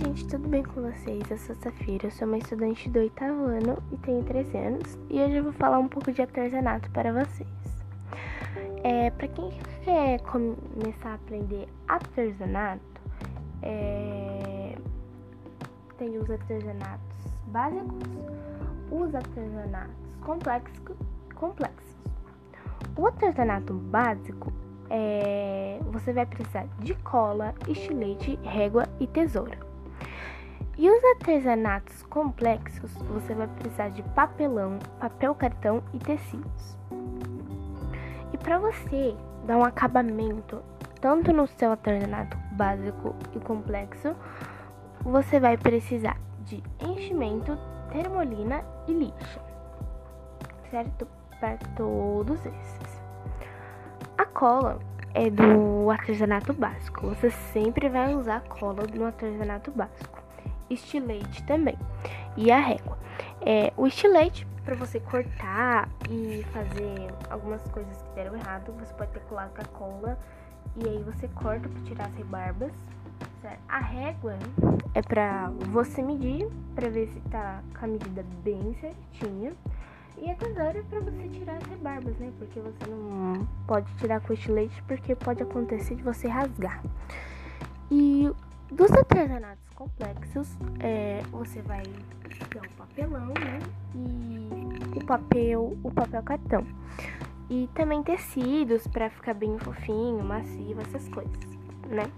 tudo bem com vocês? Eu sou Safira, sou uma estudante do oitavo ano e tenho 13 anos e hoje eu vou falar um pouco de artesanato para vocês. É, para quem quer começar a aprender artesanato, é, tem os artesanatos básicos, os artesanatos complexos, complexos. O artesanato básico é, você vai precisar de cola, estilete, régua e tesoura. E os artesanatos complexos, você vai precisar de papelão, papel cartão e tecidos. E para você dar um acabamento tanto no seu artesanato básico e complexo, você vai precisar de enchimento, termolina e lixa, certo? Para todos esses. A cola é do artesanato básico. Você sempre vai usar cola no artesanato básico. Estilete também. E a régua. É, o estilete, para você cortar e fazer algumas coisas que deram errado, você pode ter colado com a cola e aí você corta para tirar as rebarbas. A régua é para você medir, para ver se tá com a medida bem certinha. E a tesoura é pra você tirar as rebarbas, né? Porque você não pode tirar com estilete, porque pode acontecer de você rasgar. E dos artesanatos complexos, é, você vai ter o papelão, né? E o papel, o papel cartão. E também tecidos para ficar bem fofinho, macio, essas coisas, né?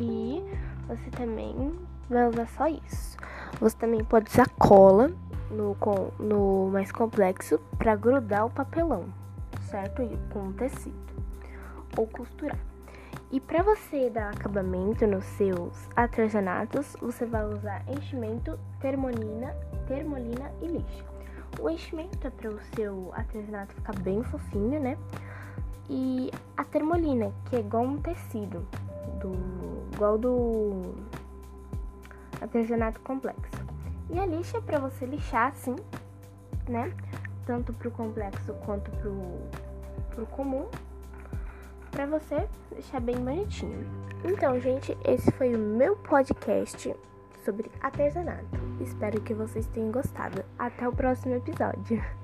E você também vai usar só isso. Você também pode usar cola no, no mais complexo para grudar o papelão, certo? E com tecido ou costurar. E para você dar acabamento nos seus artesanatos, você vai usar enchimento, termolina, termolina e lixa. O enchimento é para o seu artesanato ficar bem fofinho, né? E a termolina, que é igual um tecido, do, igual do artesanato complexo. E a lixa é para você lixar assim, né? Tanto pro complexo quanto pro, pro comum. Pra você deixar bem bonitinho. Então, gente, esse foi o meu podcast sobre artesanato. Espero que vocês tenham gostado. Até o próximo episódio.